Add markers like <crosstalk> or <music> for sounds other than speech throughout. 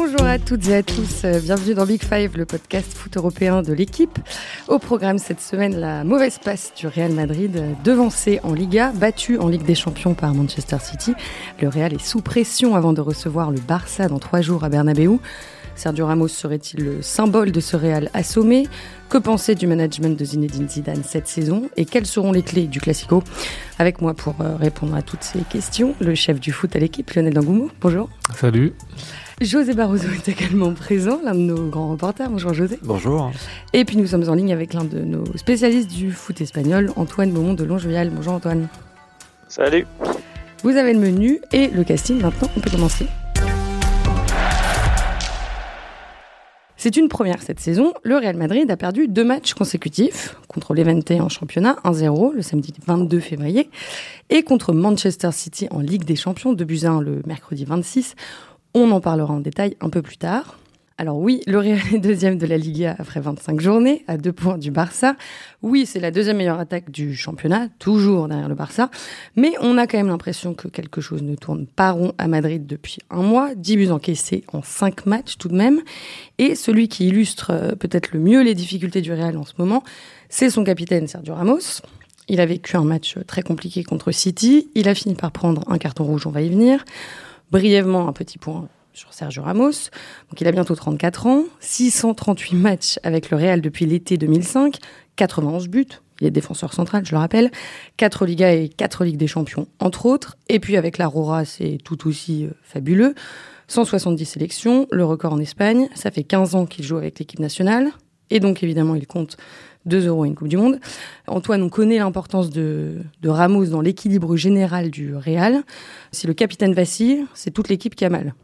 Bonjour à toutes et à tous, euh, bienvenue dans Big Five, le podcast foot européen de l'équipe. Au programme cette semaine, la mauvaise passe du Real Madrid, euh, devancé en Liga, battu en Ligue des Champions par Manchester City. Le Real est sous pression avant de recevoir le Barça dans trois jours à Bernabeu. Sergio Ramos serait-il le symbole de ce Real assommé? Que penser du management de Zinedine Zidane cette saison? Et quelles seront les clés du Classico? Avec moi pour euh, répondre à toutes ces questions, le chef du foot à l'équipe, Lionel Dangoumo. Bonjour. Salut. José Barroso est également présent, l'un de nos grands reporters. Bonjour José. Bonjour. Et puis nous sommes en ligne avec l'un de nos spécialistes du foot espagnol, Antoine Beaumont de Longjual. Bonjour Antoine. Salut. Vous avez le menu et le casting. Maintenant, on peut commencer. C'est une première cette saison. Le Real Madrid a perdu deux matchs consécutifs contre l'Evente en championnat 1-0 le samedi 22 février et contre Manchester City en Ligue des Champions 2 buts 1 le mercredi 26 on en parlera en détail un peu plus tard. Alors oui, le Real est deuxième de la Liga après 25 journées, à deux points du Barça. Oui, c'est la deuxième meilleure attaque du championnat, toujours derrière le Barça. Mais on a quand même l'impression que quelque chose ne tourne pas rond à Madrid depuis un mois. 10 buts encaissés en 5 matchs tout de même. Et celui qui illustre euh, peut-être le mieux les difficultés du Real en ce moment, c'est son capitaine Sergio Ramos. Il a vécu un match très compliqué contre City. Il a fini par prendre un carton rouge, on va y venir. Brièvement, un petit point sur Sergio Ramos. Donc, il a bientôt 34 ans, 638 matchs avec le Real depuis l'été 2005, 91 buts. Il est défenseur central, je le rappelle. 4 Ligas et 4 Ligues des Champions, entre autres. Et puis avec l'Aurora, c'est tout aussi euh, fabuleux. 170 sélections, le record en Espagne. Ça fait 15 ans qu'il joue avec l'équipe nationale. Et donc, évidemment, il compte 2 euros et une Coupe du Monde. Antoine, on connaît l'importance de, Ramos dans l'équilibre général du Real. Si le capitaine vacille, c'est toute l'équipe qui a mal.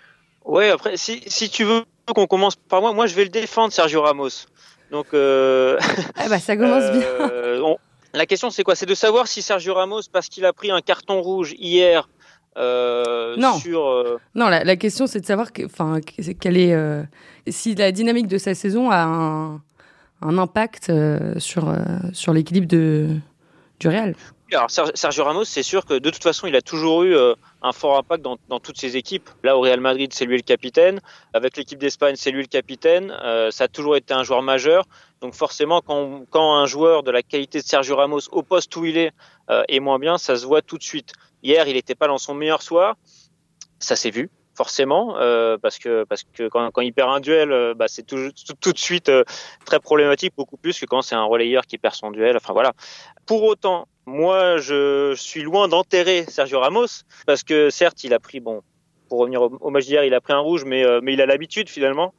Ouais, après, si, tu veux qu'on commence par moi, moi je vais le défendre, Sergio Ramos. Donc, euh, <laughs> ah bah, ça commence bien. Euh, la question, c'est quoi? C'est de savoir si Sergio Ramos, parce qu'il a pris un carton rouge hier, euh, non. Sur, non, la, question c'est de savoir que, quelle est, si la dynamique de sa saison a un, un impact euh, sur, euh, sur l'équilibre du Real. Alors Sergio Ramos, c'est sûr que de toute façon, il a toujours eu euh, un fort impact dans, dans, toutes ses équipes. Là, au Real Madrid, c'est lui le capitaine. Avec l'équipe d'Espagne, c'est lui le capitaine. ça a toujours été un joueur majeur. Donc forcément, quand, quand, un joueur de la qualité de Sergio Ramos, au poste où il est, est moins bien, ça se voit tout de suite. Hier, il n'était pas dans son meilleur soir. Ça s'est vu forcément, euh, parce que parce que quand, quand, il perd un duel, euh, bah, c'est tout, tout, de suite euh, très problématique, beaucoup plus que quand c'est un relayeur qui perd son duel. Enfin voilà. Pour autant, moi, je suis loin d'enterrer Sergio Ramos, parce que certes, il a pris bon. Pour revenir au, match d'hier, il a pris un rouge, mais, mais il a l'habitude finalement.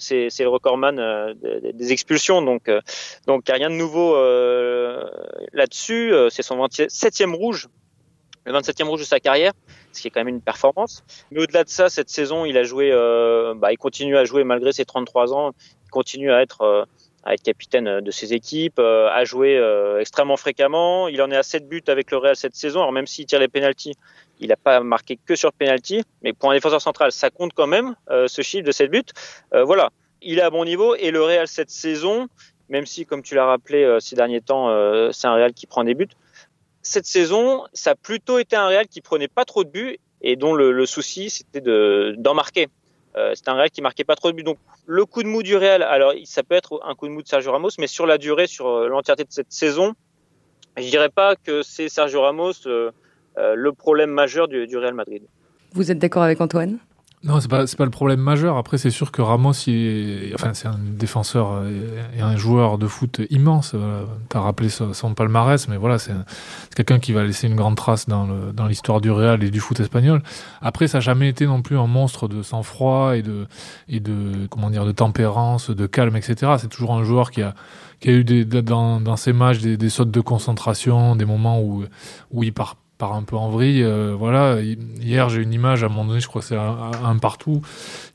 c'est le recordman des, des, expulsions, donc donc a rien de nouveau là-dessus. c'est son 27e rouge le 27e rouge de sa carrière, ce qui est quand même une performance. Mais au-delà de ça, cette saison, il a joué, euh, bah, il continue à jouer malgré ses 33 ans, il continue à être, euh, capitaine de ses équipes, euh, à jouer euh, extrêmement fréquemment. Il en est à 7 buts avec le Real cette saison. Alors même s'il tire les pénalties, il n'a pas marqué que sur penalty, mais pour un défenseur central, ça compte quand même ce chiffre de 7 buts. voilà, il est à bon niveau et le Real cette saison, même si, comme tu l'as rappelé ces derniers temps, c'est un Real qui prend des buts cette saison, ça a plutôt été un Real qui prenait pas trop de buts et dont le, souci c'était de d'en marquer. Euh, c'est un Real qui marquait pas trop de buts. Donc le coup de mou du Real, alors ça peut être un coup de mou de Sergio Ramos, mais sur la durée, sur euh, l'entièreté de cette saison, je dirais pas que c'est Sergio Ramos euh, le problème majeur du, du Real Madrid. Vous êtes d'accord avec Antoine? Non, c'est pas, pas le problème majeur. Après, c'est sûr que Ramos, il enfin, c'est un défenseur et un joueur de foot immense. Tu as rappelé son, palmarès, mais voilà, c'est quelqu'un qui va laisser une grande trace dans l'histoire du Real et du foot espagnol. Après, ça n'a jamais été non plus un monstre de sang-froid et de, et de, comment dire, de tempérance, de calme, etc. C'est toujours un joueur qui a, qui a eu des, dans, dans ses matchs des, des sautes de concentration, des moments où, où il part un peu en vrille. Euh, voilà, hier j'ai une image à un moment donné, je crois c'est un, partout.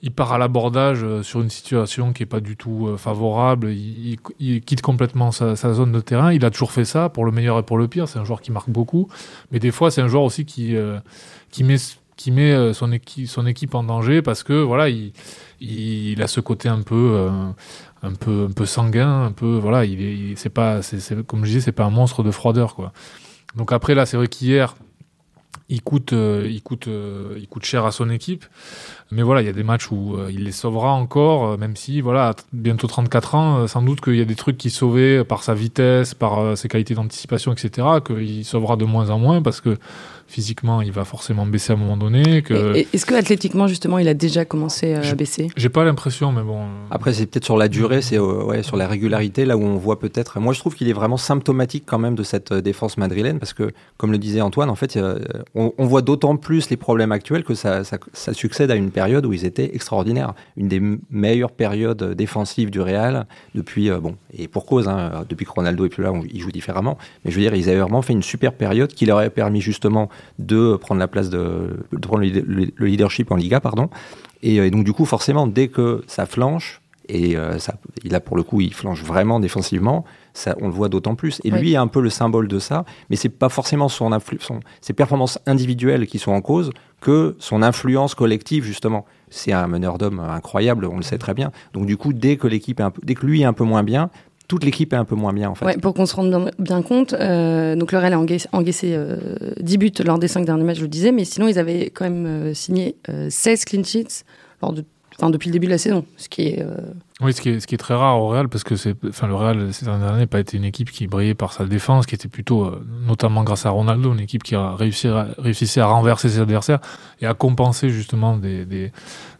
Il part à l'abordage euh, sur une situation qui est pas du tout euh, favorable. Il, quitte complètement sa, zone de terrain. Il a toujours fait ça pour le meilleur et pour le pire. C'est un joueur qui marque beaucoup, mais des fois c'est un joueur aussi qui qui met qui met son équipe en danger parce que voilà il il, a ce côté un peu un peu un peu sanguin un peu voilà il c'est pas comme je disais c'est pas un monstre de froideur quoi donc après, là, c'est vrai qu'hier, il coûte, il coûte, il coûte cher à son équipe. Mais voilà, il y a des matchs où il les sauvera encore, même si, voilà, bientôt 34 ans, sans doute qu'il y a des trucs qui sauvaient par sa vitesse, par ses qualités d'anticipation, etc., qu'il sauvera de moins en moins parce que physiquement, il va forcément baisser à un moment donné. Que... Est-ce que athlétiquement, justement, il a déjà commencé à baisser J'ai pas l'impression, mais bon. Après, c'est peut-être sur la durée, c'est euh, ouais, sur la régularité, là où on voit peut-être. Moi, je trouve qu'il est vraiment symptomatique quand même de cette euh, défense madrilène, parce que, comme le disait Antoine, en fait, on, voit d'autant plus les problèmes actuels que ça, ça, succède à une période où ils étaient extraordinaires. Une des meilleures périodes défensives du Real depuis, euh, bon, et pour cause, hein, depuis que Ronaldo est plus là, ils jouent différemment. Mais je veux dire, ils avaient vraiment fait une super période qui leur a permis justement de prendre la place de, prendre le leadership en Liga, pardon. Euh, et, donc du coup, forcément, dès que ça flanche, et euh, ça, il a pour le coup, il flanche vraiment défensivement. Ça, on le voit d'autant plus. Et lui est un peu le symbole de ça, mais c'est pas forcément son, son, ses performances individuelles qui sont en cause, que son influence collective justement. C'est un meneur d'hommes incroyable, on le sait très bien. Donc du coup, dès que l'équipe dès que lui est un peu moins bien, toute l'équipe est un peu moins bien en fait. Ouais, pour qu'on se rende bien, compte, euh, donc le Real a encaissé, euh, 10 buts lors des 5 derniers matchs, je le disais, mais sinon ils avaient quand même euh, signé 16 euh, clean sheets lors de, depuis le début de la saison, ce qui est... Euh, oui, ce qui, est, ce qui est très rare au Real, parce que c'est, enfin, le Real ces dernières années n'a pas été une équipe qui brillait par sa défense, qui était plutôt, notamment grâce à Ronaldo, une équipe qui a réussi à, réussissait à renverser ses adversaires et à compenser justement des, des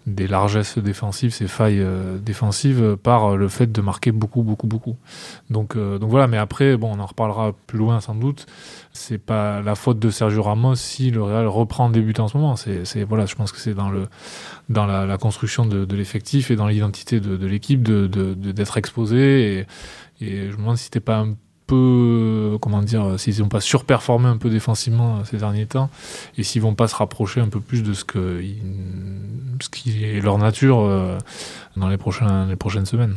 des largesses défensives, ces failles euh, défensives par le fait de marquer beaucoup, beaucoup, beaucoup. Donc, euh, donc voilà, mais après, bon, on en reparlera plus loin sans doute. C'est pas la faute de Sergio Ramos si le Real reprend des buts en ce moment. C'est, voilà, je pense que c'est dans le dans la, construction de, l'effectif et dans l'identité de, l'équipe de, d'être exposé. Et, et je me demande si c'était pas un peu, comment dire, s'ils n'ont pas surperformé un peu défensivement ces derniers temps, et s'ils vont pas se rapprocher un peu plus de ce, que, ce qui est leur nature euh, dans les, prochains, les prochaines semaines.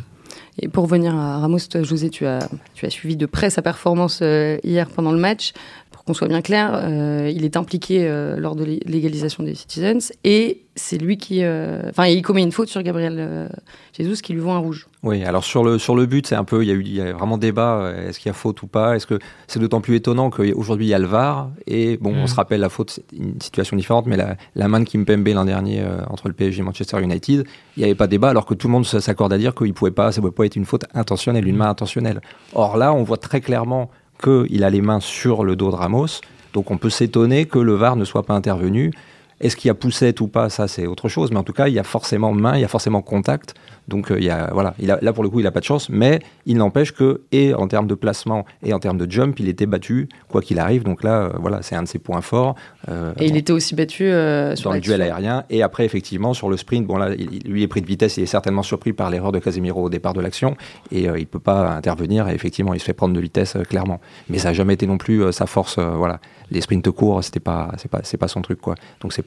Et pour revenir à Ramos, José, tu as, tu as suivi de près sa performance euh, hier pendant le match. Pour qu'on soit bien clair, euh, il est impliqué lors de l'égalisation des Citizens et c'est lui qui. Enfin, il commet une faute sur Gabriel Jesus qui lui voit un rouge. Oui, alors sur le, sur le but, c'est un peu, il y, a eu, il y a vraiment débat, euh, est-ce qu'il y a faute ou pas? Est-ce que c'est d'autant plus étonnant qu'aujourd'hui il y a le VAR Et bon, on mm. se rappelle la faute, c'est une situation différente, mais la, la main de Kimpembe l'an dernier euh, entre le PSG et Manchester United, il n'y avait pas débat, alors que tout le monde s'accorde à dire qu'il pouvait pas, ça ne pouvait pas être une faute intentionnelle, une main intentionnelle. Or là, on voit très clairement qu'il a les mains sur le dos de Ramos, donc on peut s'étonner que le VAR ne soit pas intervenu. Est-ce qu'il y a poussette ou pas Ça, c'est autre chose. Mais en tout cas, il y a forcément main, il y a forcément contact. Donc, euh, il y a, voilà, il a, là, pour le coup, il n'a pas de chance. Mais il n'empêche que, et en termes de placement et en termes de jump, il était battu, quoi qu'il arrive. Donc là, euh, voilà, c'est un de ses points forts. Euh, et il était aussi battu sur le duel aérien. Et après, effectivement, sur le sprint, bon, là, il, lui est pris de vitesse. Il est certainement surpris par l'erreur de Casemiro au départ de l'action. Et il ne peut pas intervenir. Et effectivement, il se fait prendre de vitesse, clairement. Mais ça n'a jamais été non plus sa force. voilà les sprints courts, c'était pas, c'est pas, c'est pas son truc quoi. Donc c'est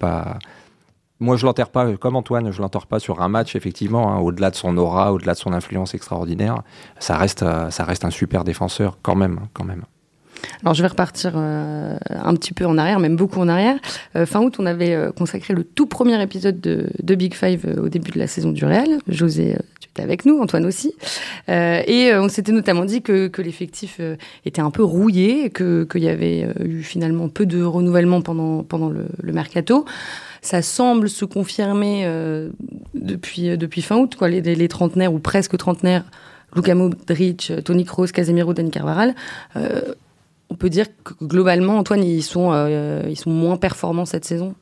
Moi, je l'enterre pas comme Antoine. Je l'enterre pas sur un match effectivement. Hein, au-delà de son aura, au-delà de son influence extraordinaire, ça reste, euh, ça reste un super défenseur quand même, hein, quand même. Alors je vais repartir euh, un petit peu en arrière, même beaucoup en arrière. Euh, fin août, on avait consacré le tout premier épisode de, de Big Five au début de la saison du Real. José, avec nous, Antoine aussi. Euh, et euh, on s'était notamment dit que, que l'effectif euh, était un peu rouillé, qu'il y avait eu finalement peu de renouvellement pendant, pendant le, le mercato. Ça semble se confirmer depuis, depuis fin août, quoi, les, les, trentenaires ou presque trentenaires, Luka Modric, Tony Kroos, Casemiro, Dani Carvaral. On peut dire que globalement, Antoine, ils sont, ils sont moins performants cette saison?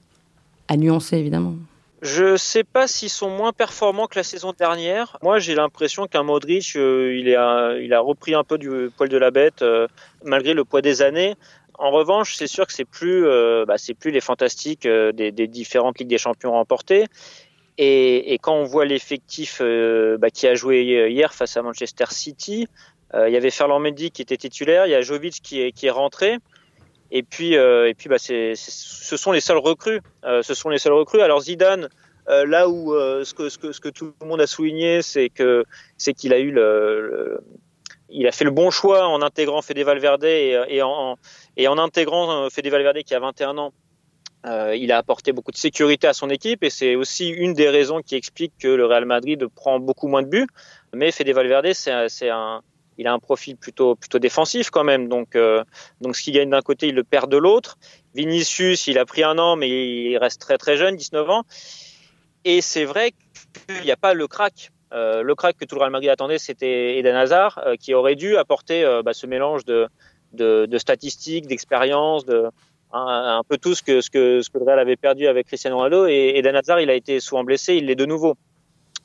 À nuancer, évidemment. Je sais pas s'ils sont moins performants que la saison dernière. Moi, j'ai l'impression qu'un Modric, euh, il, il a repris un peu du poil de la bête euh, malgré le poids des années. En revanche, c'est sûr que c'est plus, euh, bah, plus les fantastiques des, des, différentes ligues des champions remportées. Et, et quand on voit l'effectif bah, qui a joué hier face à Manchester City, il y avait Ferland Mendy qui était titulaire, il y a Jovic qui est, qui est rentré. Et puis, euh, et puis bah, ce sont les seuls recrues. Euh, ce sont les seuls recrues. Alors Zidane, euh, là où ce, que, ce, que, ce que tout le monde a souligné, c'est que qu'il a eu le, il a fait le bon choix en intégrant Fede Valverde et, en, et en intégrant Fede Valverde qui a 21 ans. Euh, il a apporté beaucoup de sécurité à son équipe et c'est aussi une des raisons qui explique que le Real Madrid prend beaucoup moins de buts. Mais Fede Valverde, c'est un, il a un profil plutôt défensif quand même. Donc donc ce qu'il gagne d'un côté, il le perd de l'autre. Vinicius, il a pris un an, mais il reste très très jeune, 19 ans. Et c'est vrai qu'il n'y a pas le crack. le crack que tout le Real Madrid attendait, c'était Eden Hazard, qui aurait dû apporter bah, ce mélange de, statistiques, d'expérience, de, un, peu tout ce que, ce, que, ce que le Real avait perdu avec Cristiano Ronaldo. Et Eden Hazard, il a été souvent blessé, il l'est de nouveau.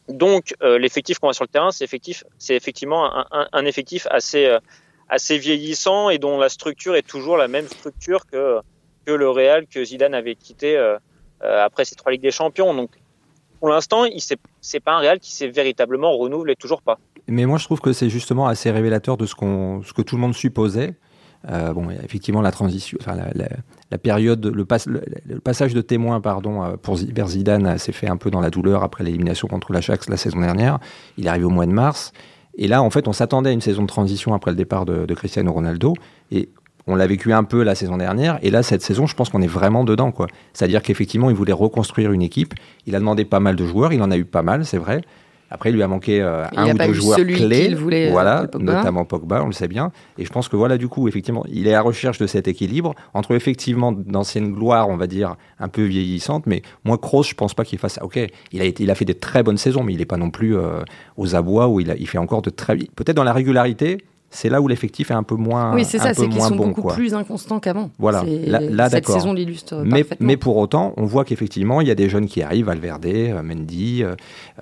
Donc, euh, l'effectif qu'on a sur le terrain, c'est effectif, c'est effectivement un, un, un, effectif assez, euh, assez vieillissant et dont la structure est toujours la même structure que, que le Real que Zidane avait quitté euh, après ces trois Ligues des Champions. Donc, pour l'instant, c'est pas un Real qui s'est véritablement renouvelé, toujours pas. Mais moi, je trouve que c'est justement assez révélateur de ce, qu'on, ce que tout le monde supposait. Euh, bon, effectivement, la transition, enfin, la, période, le, pass, le, le, passage de témoin, pardon, euh, pour Zidane s'est fait un peu dans la douleur après l'élimination contre l'Ajax la saison dernière. Il arrive au mois de mars. Et là, en fait, on s'attendait à une saison de transition après le départ de, de Cristiano Ronaldo. Et on l'a vécu un peu la saison dernière. Et là, cette saison, je pense qu'on est vraiment dedans. quoi. C'est-à-dire qu'effectivement, il voulait reconstruire une équipe. Il a demandé pas mal de joueurs. Il en a eu pas mal, c'est vrai. Après, il lui a manqué euh, un ou deux joueurs clés, voulait, voilà, Pogba. notamment Pogba, on le sait bien. Et je pense que voilà, du coup, effectivement, il est à la recherche de cet équilibre entre effectivement d'anciennes gloires, on va dire, un peu vieillissantes, mais moi, Kroos, je pense pas qu'il fasse. Ok, il a été, il a fait des très bonnes saisons, mais il n'est pas non plus euh, aux abois où il, a, il fait encore de très, peut-être dans la régularité, c'est là où l'effectif est un peu moins Oui, c'est ça, c'est qu'ils sont bon, beaucoup quoi. plus inconstants qu'avant. Voilà, là, là Cette saison l'illustre Mais, mais pour autant, on voit qu'effectivement, il y a des jeunes qui arrivent, Valverde, euh, Mendy, euh,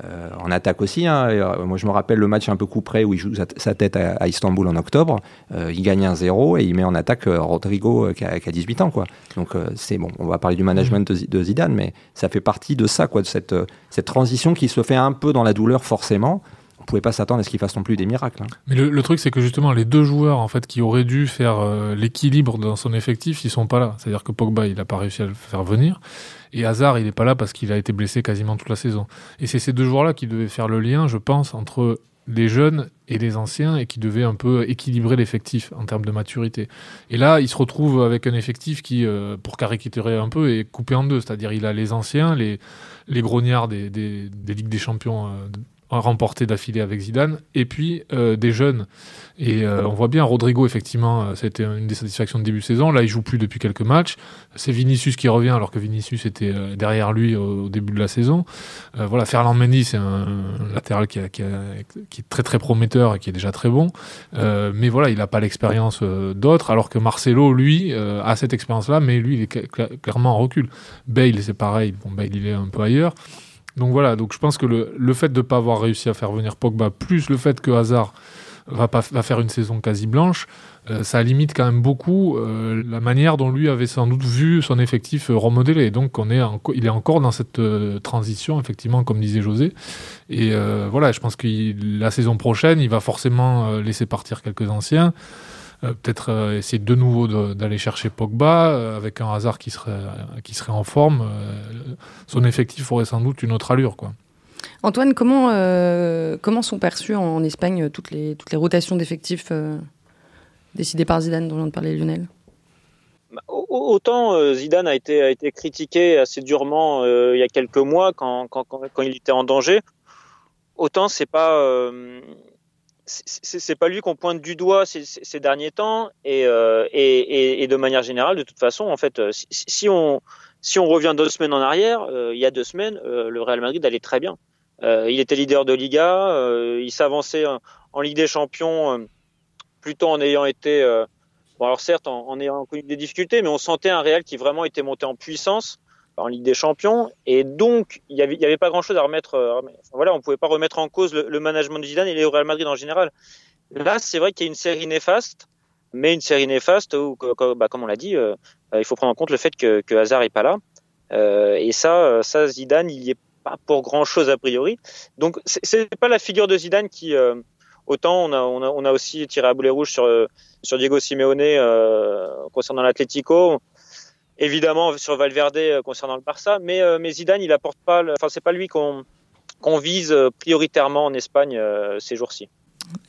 euh, en attaque aussi. Hein. Moi, je me rappelle le match un peu coup près où il joue sa, tête à, à, Istanbul en octobre. Euh, il gagne un 0 et il met en attaque Rodrigo qui a, qui, a, 18 ans. Quoi. Donc, c'est bon, on va parler du management de, de, Zidane, mais ça fait partie de ça, quoi, de cette, cette transition qui se fait un peu dans la douleur, forcément on pouvait pas s'attendre à ce qu'il fasse non plus des miracles. Hein. Mais le, truc, c'est que justement, les deux joueurs en fait qui auraient dû faire euh, l'équilibre dans son effectif, ils sont pas là. C'est-à-dire que Pogba, il a pas réussi à le faire venir, et Hazard, il est pas là parce qu'il a été blessé quasiment toute la saison. Et c'est ces deux joueurs-là qui devaient faire le lien, je pense, entre les jeunes et les anciens et qui devaient un peu équilibrer l'effectif en termes de maturité. Et là, il se retrouve avec un effectif qui, euh, pour caricaturer un peu, est coupé en deux. C'est-à-dire, il a les anciens, les, les grognards des, des, des Ligues des Champions euh, remporté d'affilée avec Zidane, et puis euh, des jeunes. Et euh, on voit bien, Rodrigo, effectivement, c'était une des satisfactions de début de saison. Là, il joue plus depuis quelques matchs. C'est Vinicius qui revient, alors que Vinicius était euh, derrière lui au, début de la saison. Euh, voilà, Ferland Mendy, c'est un, latéral qui, a, qui, est très très prometteur et qui est déjà très bon. Euh, mais voilà, il n'a pas l'expérience euh, d'autres, alors que Marcelo, lui, a cette expérience-là, mais lui, il est clairement en recul. Bale, c'est pareil. Bon, Bale, il est un peu ailleurs. Donc voilà, donc je pense que le, fait de ne pas avoir réussi à faire venir Pogba, plus le fait que Hazard va, faire une saison quasi blanche, euh, ça limite quand même beaucoup euh, la manière dont lui avait sans doute vu son effectif euh, remodelé. Donc il est encore dans cette euh, transition, effectivement, comme disait José. Et voilà, je pense que la saison prochaine, il va forcément laisser partir quelques anciens. Euh, peut-être euh, essayer de nouveau d'aller chercher Pogba euh, avec un hasard qui serait, qui serait en forme. euh, son effectif aurait sans doute une autre allure. Quoi. Antoine, comment, euh, comment sont perçues en, en, Espagne toutes les, toutes les rotations d'effectifs euh, décidées par Zidane dont vient de parler Lionel? Bah, Autant Zidane a été, a été critiqué assez durement euh, il y a quelques mois quand, quand, quand, quand, il était en danger, autant c'est pas euh, c'est pas lui qu'on pointe du doigt ces, derniers temps et, euh, et, de manière générale, de toute façon, en fait, si, si on, revient deux semaines en arrière, euh, il y a deux semaines, euh, le Real Madrid allait très bien. Euh, il était leader de Liga, euh, il s'avançait en, Ligue des Champions euh, plutôt en ayant été, bon alors certes en, ayant connu des difficultés, mais on sentait un Real qui vraiment était monté en puissance en Ligue des Champions et donc il y avait, pas grand chose à remettre, euh, voilà, on pouvait pas remettre en cause le, management de Zidane et le Real Madrid en général. Là, c'est vrai qu'il y a une série néfaste, mais une série néfaste où, bah, comme on l'a dit, euh, il faut prendre en compte le fait que, Hazard est pas là. Euh, et ça, ça Zidane, il y est pas pour grand chose a priori. Donc c'est pas la figure de Zidane qui euh, autant on a, on a, aussi tiré à boulet rouge sur sur Diego Simeone euh, concernant l'Atlético évidemment sur Valverde euh, concernant le Barça, mais, euh, mais Zidane, il apporte pas, enfin c'est pas lui qu'on qu'on vise prioritairement en Espagne euh, ces jours-ci.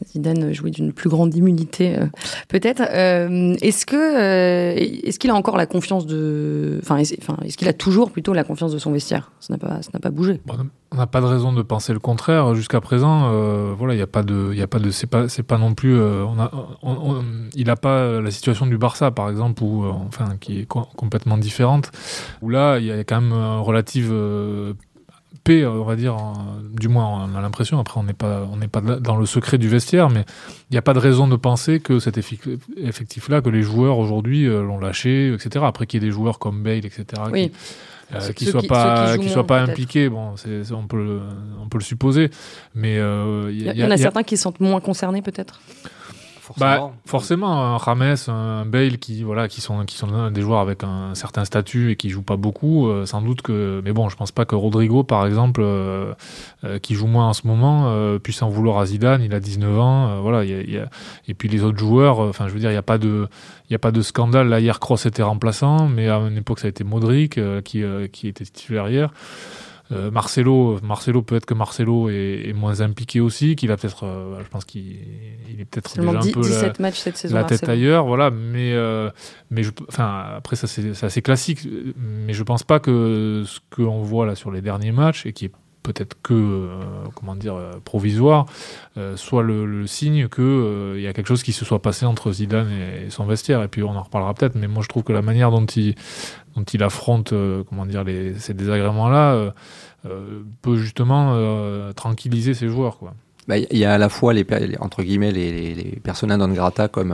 Zidane jouait d'une plus grande immunité, euh, peut-être. Euh, est-ce que euh, est-ce qu'il a encore la confiance de, enfin, est-ce qu'il a toujours plutôt la confiance de son vestiaire? Ça n'a pas, ça n'a pas bougé. on n'a pas de raison de penser le contraire. Jusqu'à présent, voilà, il n'y a pas de, il a pas de, c'est pas, c'est pas non plus, il n'a pas la situation du Barça, par exemple, où, enfin, qui est complètement différente. Où là, il y a quand même un relative paix, on va dire, du moins on a l'impression, après on n'est pas, on pas dans le secret du vestiaire, mais il n'y a pas de raison de penser que cet effectif-là, que les joueurs aujourd'hui euh, l'ont lâché, etc. Après qu'il y ait des joueurs comme Bale, etc. Oui. Qui, ne soient pas, qui, pas impliqués, bon, on peut, le, on peut le supposer, mais euh, il y, en a, certains qui sont moins concernés peut-être? Bah, forcément, un Rames, un Bale qui, voilà, qui, sont, qui sont des joueurs avec un certain statut et qui jouent pas beaucoup, euh, sans doute que. Mais bon, je pense pas que Rodrigo, par exemple, euh, euh, qui joue moins en ce moment, puisse en vouloir à Zidane. Il a 19 ans. voilà, y a, Et puis les autres joueurs, enfin, je veux dire, il n'y a pas de. Il a pas de scandale. Là, hier, Cross était remplaçant, mais à une époque, ça a été Modric qui, qui était titulaire hier. Euh, Marcelo, Marcelo peut-être que Marcelo est, moins impliqué aussi, qu'il a peut-être, euh, je pense qu'il est peut-être déjà un peu la, cette saison, la tête ailleurs, voilà. Mais euh, mais je, enfin après ça c'est assez classique, mais je pense pas que ce qu'on voit là sur les derniers matchs et qui est peut-être que comment dire provisoire soit le, signe que il y a quelque chose qui se soit passé entre Zidane et, son vestiaire et puis on en reparlera peut-être mais moi je trouve que la manière dont il dont il affronte euh, comment dire, les, ces désagréments-là euh, euh, peut justement tranquilliser ses joueurs. Quoi. Bah, il y a à la fois les, entre guillemets les, les, personas non grata comme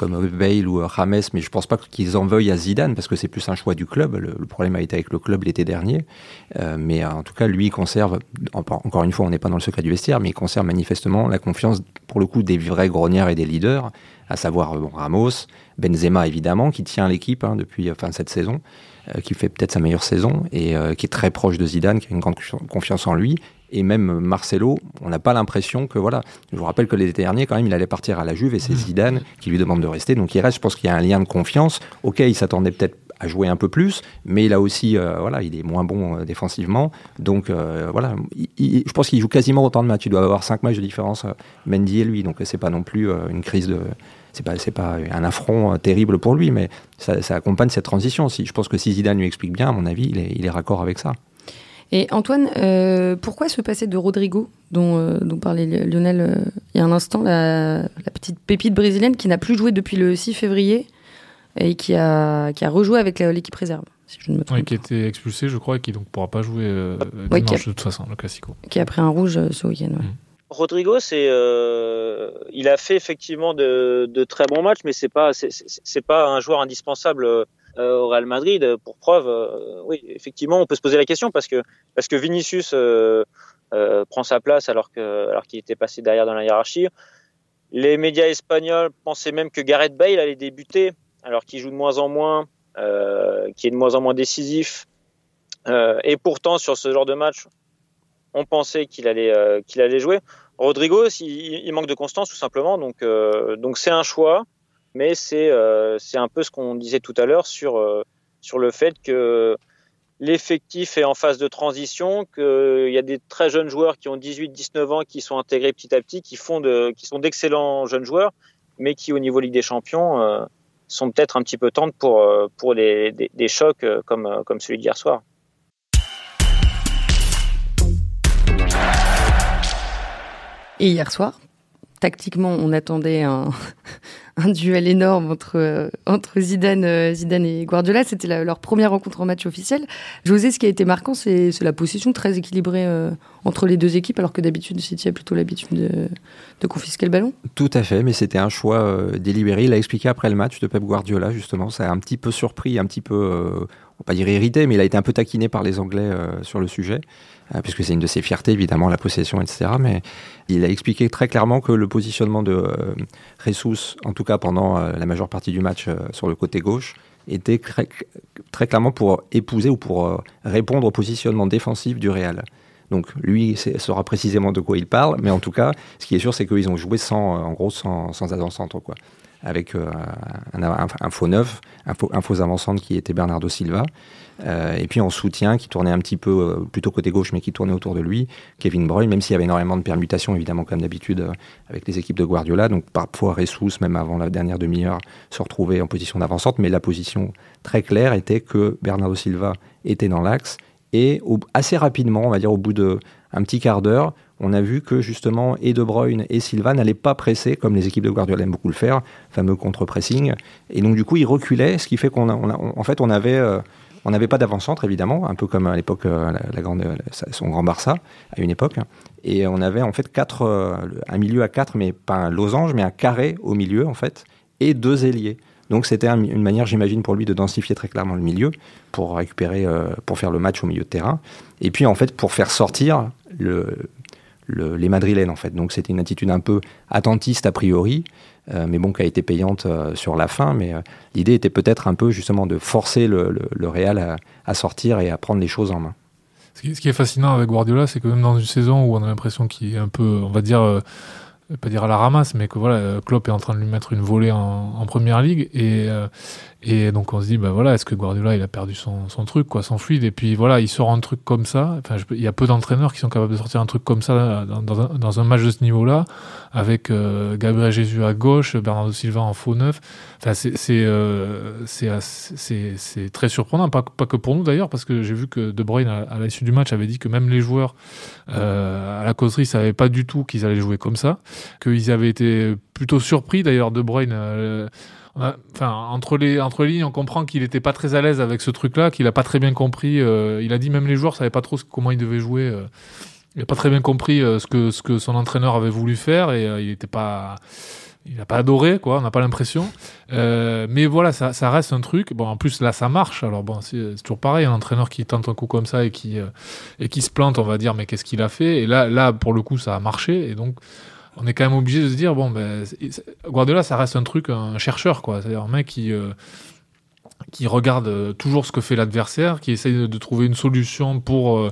comme Bale ou Rames, mais je pense pas qu'ils en veuillent à Zidane parce que c'est plus un choix du club. Le, problème a été avec le club l'été dernier, mais en tout cas lui il conserve. Encore une fois, on n'est pas dans le secret du vestiaire, mais il conserve manifestement la confiance pour le coup des vrais grognards et des leaders à savoir Ramos, Benzema évidemment, qui tient l'équipe hein, depuis fin de cette saison, euh, qui fait peut-être sa meilleure saison et euh, qui est très proche de Zidane, qui a une grande confiance en lui. Et même Marcelo, on n'a pas l'impression que voilà. Je vous rappelle que l'été dernier, quand même, il allait partir à la Juve et c'est Zidane qui lui demande de rester. Donc il reste. Je pense qu'il y a un lien de confiance. Ok, il s'attendait peut-être à jouer un peu plus, mais il a aussi, euh, voilà, il est moins bon défensivement. Donc voilà, je pense qu'il joue quasiment autant de matchs. Il doit avoir 5 matchs de différence, Mendy et lui. Donc c'est pas non plus une crise de, c'est pas c'est pas un affront euh, terrible pour lui, mais ça, accompagne cette transition aussi. Je pense que si Zidane lui explique bien, à mon avis, il est, il est raccord avec ça. Et Antoine, euh, pourquoi se passer de Rodrigo, dont, euh, dont parlait Lionel il y a un instant, la, petite pépite brésilienne qui n'a plus joué depuis le 6 février et qui a, qui a rejoué avec l'équipe réserve si je ne me trompe. qui a été expulsé, je crois, et qui ne pourra pas jouer dimanche de toute façon, le Classico. Qui a pris un rouge ce week-end. Mm. Rodrigo, c'est, euh, il a fait effectivement de, de, très bons matchs, mais c'est pas, c'est pas un joueur indispensable euh, au Real Madrid. Pour preuve, euh, oui, effectivement, on peut se poser la question parce que parce que Vinicius euh, euh, prend sa place alors que alors qu'il était passé derrière dans la hiérarchie. Les médias espagnols pensaient même que Gareth Bale allait débuter, alors qu'il joue de moins en moins, qui est de moins en moins décisif. et pourtant, sur ce genre de match, on pensait qu'il allait, euh, qu'il allait jouer. Rodrigo, il, il, manque de constance tout simplement, donc euh, donc c'est un choix, mais c'est euh, c'est un peu ce qu'on disait tout à l'heure sur sur le fait que l'effectif est en phase de transition, qu'il y a des très jeunes joueurs qui ont 18-19 ans qui sont intégrés petit à petit, qui font de, qui sont d'excellents jeunes joueurs, mais qui au niveau Ligue des Champions sont peut-être un petit peu tendres pour pour des, des chocs comme comme celui d'hier soir. Et hier soir, tactiquement, on attendait un, duel énorme entre, euh, entre Zidane, euh, Zidane et Guardiola. C'était leur première rencontre en match officiel. José, ce qui a été marquant, c'est la position très équilibrée euh, entre les deux équipes, alors que d'habitude, City a plutôt l'habitude de, confisquer le ballon. Tout à fait, mais c'était un choix délibéré. Il a expliqué après le match de Pep Guardiola, justement. Ça a un petit peu surpris, un petit peu, on va pas dire irrité, mais il a été un peu taquiné par les Anglais sur le sujet. Euh, puisque c'est une de ses fiertés, évidemment, la possession, etc. Mais il a expliqué très clairement que le positionnement de euh, en tout cas pendant euh, la majeure partie du match sur le côté gauche, était très, clairement pour épouser ou pour répondre au positionnement défensif du Real. Donc lui saura précisément de quoi il parle, mais en tout cas, ce qui est sûr, c'est qu'ils ont joué sans, en gros, sans, sans avant-centre. Avec euh, un, faux neuf, un faux, un faux qui était Bernardo Silva, euh, et puis en soutien qui tournait un petit peu euh, plutôt côté gauche, mais qui tournait autour de lui, Kevin Bruyne, même s'il y avait énormément de permutations, évidemment, comme d'habitude avec les équipes de Guardiola. Donc parfois Ressus, même avant la dernière demi-heure, se retrouvait en position d'avant-centre, mais la position très claire était que Bernardo Silva était dans l'axe et assez rapidement, on va dire au bout d'un petit quart d'heure, on a vu que justement et De Bruyne et Silva n'allaient pas presser comme les équipes de Guardiola aiment beaucoup le faire, fameux contre-pressing. Et donc du coup, ils reculaient, ce qui fait qu'on en fait, on avait, euh, on n'avait pas d'avant-centre évidemment, un peu comme à l'époque euh, la, grande, son grand Barça à une époque. Et on avait en fait quatre, euh, un milieu à quatre, mais pas un losange, mais un carré au milieu en fait, et deux ailiers. Donc c'était une manière, j'imagine, pour lui de densifier très clairement le milieu, pour récupérer, euh, pour faire le match au milieu de terrain, et puis en fait pour faire sortir le, les Madrilènes en fait. Donc c'était une attitude un peu attentiste a priori, euh, mais bon qui a été payante euh, sur la fin. Mais l'idée était peut-être un peu justement de forcer le, le, Real à, sortir et à prendre les choses en main. Ce qui, est fascinant avec Guardiola, c'est que même dans une saison où on a l'impression qu'il est un peu, on va dire pas dire à la ramasse, mais que voilà, Klopp est en train de lui mettre une volée en, première ligue et euh, et donc on se dit bah voilà, est-ce que Guardiola il a perdu son, son truc quoi, son fluide? Et puis voilà, il sort un truc comme ça. Enfin, il y a peu d'entraîneurs qui sont capables de sortir un truc comme ça dans, dans, un, dans un, match de ce niveau-là, avec euh, Gabriel Jesus à gauche, Bernardo Silva en faux neuf. Enfin, c'est c'est euh, très surprenant, pas, pas que pour nous d'ailleurs, parce que j'ai vu que De Bruyne à, à l'issue du match avait dit que même les joueurs euh, à la causerie savaient pas du tout qu'ils allaient jouer comme ça, qu'ils avaient été plutôt surpris d'ailleurs De Bruyne. Enfin, entre les, lignes, on comprend qu'il n'était pas très à l'aise avec ce truc-là, qu'il n'a pas très bien compris. Euh, il a dit même les joueurs savaient pas trop comment ils devaient jouer. Euh. il n'a pas très bien compris euh, ce, que, son entraîneur avait voulu faire et il n'a pas adoré, on n'a pas l'impression. mais voilà, ça, reste un truc. En plus, là, ça marche. Alors, c'est toujours pareil, un entraîneur qui tente un coup comme ça et qui, se plante, on va dire, mais qu'est-ce qu'il a fait? Et là, pour le coup, ça a marché. On est quand même obligé de se dire bon ben Guardiola ça reste un truc un chercheur quoi. C'est-à-dire un mec qui euh, qui regarde toujours ce que fait l'adversaire qui essaye de, trouver une solution pour euh,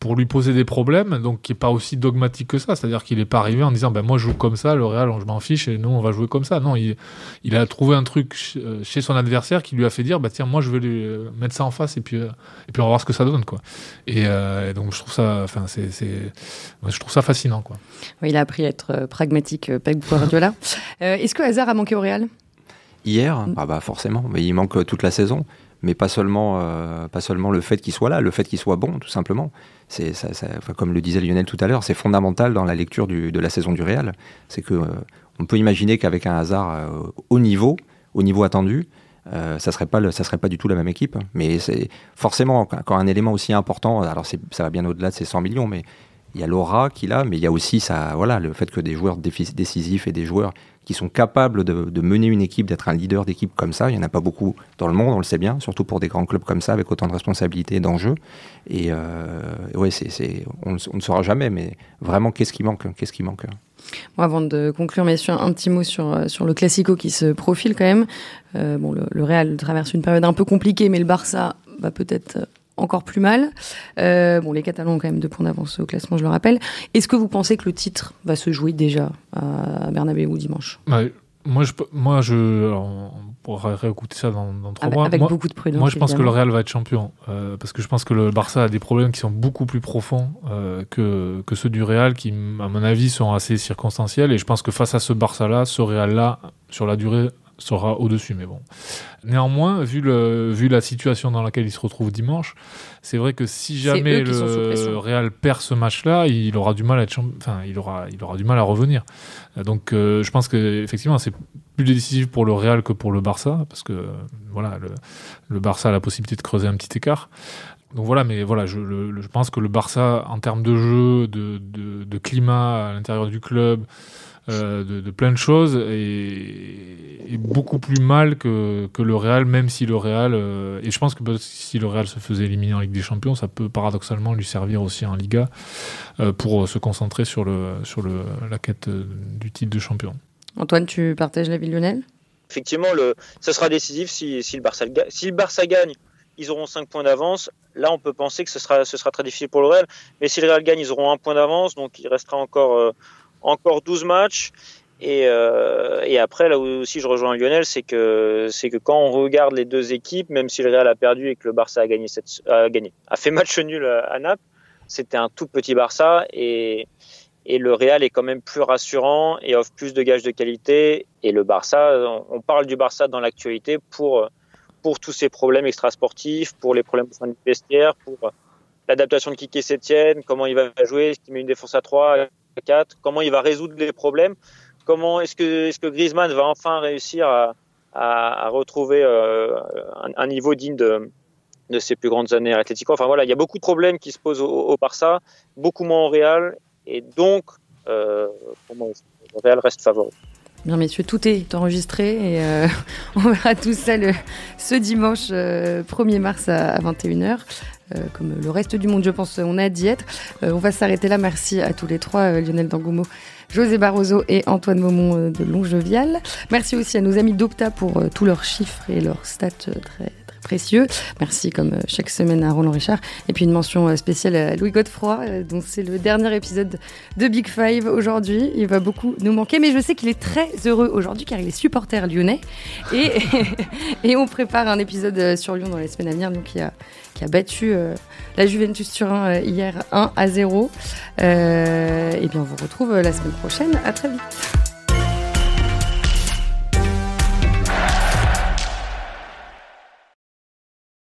pour lui poser des problèmes, donc qui est pas aussi dogmatique que ça. C'est-à-dire qu'il est pas arrivé en disant ben moi je joue comme ça, le Real je m'en fiche et nous on va jouer comme ça. Non, il, il a trouvé un truc chez son adversaire qui lui a fait dire bah tiens moi je vais lui mettre ça en face et puis et puis on va voir ce que ça donne quoi. Et, donc je trouve ça, enfin c'est, je trouve ça fascinant quoi. il a appris à être pragmatique, Pep Guardiola. <laughs> Est-ce que hasard a manqué au Real? Hier, mm. ah bah forcément, mais il manque toute la saison mais pas seulement, euh, pas seulement le fait qu'il soit là, le fait qu'il soit bon, tout simplement. C'est, ça, comme le disait Lionel tout à l'heure, c'est fondamental dans la lecture du, de la saison du Real. C'est que euh, on peut imaginer qu'avec un hasard euh, au niveau, au niveau attendu, euh, ça serait pas, ça serait pas du tout la même équipe. Mais c'est forcément quand un élément aussi important, alors ça va bien au-delà de ces 100 millions, mais il y a l'aura qu'il a, mais il y a aussi ça, voilà, le fait que des joueurs décisifs et des joueurs qui sont capables de, mener une équipe, d'être un leader d'équipe comme ça. Il n'y en a pas beaucoup dans le monde, on le sait bien, surtout pour des grands clubs comme ça, avec autant de responsabilités et d'enjeux. Et euh, ouais, c'est, on, ne saura jamais, mais vraiment, qu'est-ce qui manque Qu'est-ce qui manque? Avant de conclure, messieurs, un petit mot sur, euh, sur le Classico qui se profile quand même. Euh, bon, le, le, Real traverse une période un peu compliquée, mais le Barça va peut-être encore plus mal. Euh, bon, les Catalans ont quand même deux points d'avance au classement, je le rappelle. Est-ce que vous pensez que le titre va se jouer déjà à Bernabeu dimanche? Moi, je, moi, je, on pourra réécouter ça dans, dans trois mois. Avec beaucoup de prudence. Moi, je pense que le Real va être champion, euh, parce que je pense que le Barça a des problèmes qui sont beaucoup plus profonds euh, que, que ceux du Real, qui, à mon avis, sont assez circonstanciels. Et je pense que face à ce Barça-là, ce Real-là, sur la durée, sera au-dessus, mais bon. Néanmoins, vu, le, vu la situation dans laquelle il se retrouve dimanche, c'est vrai que si jamais le Real perd ce match-là, il aura du mal à être enfin, il aura, il aura du mal à revenir. Donc, euh, je pense que effectivement, c'est plus décisif pour le Real que pour le Barça, parce que voilà, le, le Barça a la possibilité de creuser un petit écart. Donc voilà, mais voilà, je, je, pense que le Barça, en termes de jeu, de, de, de climat à l'intérieur du club, euh, de, plein de choses et, beaucoup plus mal que, que, le Real, même si le Real, euh, et je pense que si le Real se faisait éliminer en Ligue des Champions, ça peut paradoxalement lui servir aussi en Liga euh, pour se concentrer sur, le, sur le, la quête du titre de champion. Antoine, tu partages l'avis de Lionel? Effectivement, le, ça sera décisif si, si, le Barça, si le Barça gagne ils auront 5 points d'avance. Là, on peut penser que ce sera, ce sera très difficile pour le Real. Mais si le Real gagne, ils auront un point d'avance. Donc, il restera encore, euh, encore 12 matchs. Et, euh, et, après, là aussi je rejoins Lionel, c'est que, c'est que quand on regarde les deux équipes, même si le Real a perdu et que le Barça a gagné, cette, a, gagné, a fait match <laughs> nul à, Naples, c'était un tout petit Barça. Et, et le Real est quand même plus rassurant et offre plus de gages de qualité. Et le Barça, on parle du Barça dans l'actualité pour pour tous ces problèmes extrasportifs, pour les problèmes au du vestiaire, pour l'adaptation de Kike Sétienne, comment il va jouer, est-ce qu'il met une défense à 3, à 4, comment il va résoudre les problèmes, comment est-ce que, est-ce que Griezmann va enfin réussir à, à, retrouver euh, un, niveau digne de, de ses plus grandes années à l'Atlético. Enfin voilà, il y a beaucoup de problèmes qui se posent au, au Barça, beaucoup moins au Real, et donc, euh, le Real reste favori. Bien messieurs, tout est enregistré et euh, <laughs> on verra tout ça le, ce dimanche 1er euh, mars à, 21h. Euh, comme le reste du monde, je pense, on a d'y être. on va s'arrêter là. Merci à tous les trois, Lionel Dangoumo, José Barroso et Antoine Maumont de Longjevial. Merci aussi à nos amis d'Opta pour tous leurs chiffres et leurs stats très précieux. Merci comme euh, chaque semaine à Roland Richard. Et puis une mention euh, spéciale à Louis Godefroy, euh, dont c'est le dernier épisode de Big Five aujourd'hui. Il va beaucoup nous manquer, mais je sais qu'il est très heureux aujourd'hui car il est supporter lyonnais. Et, <laughs> et on prépare un épisode sur Lyon dans les semaines à venir, donc il a, qui a battu la Juventus Turin hier 1 à 0. et bien on vous retrouve la semaine prochaine. À très vite.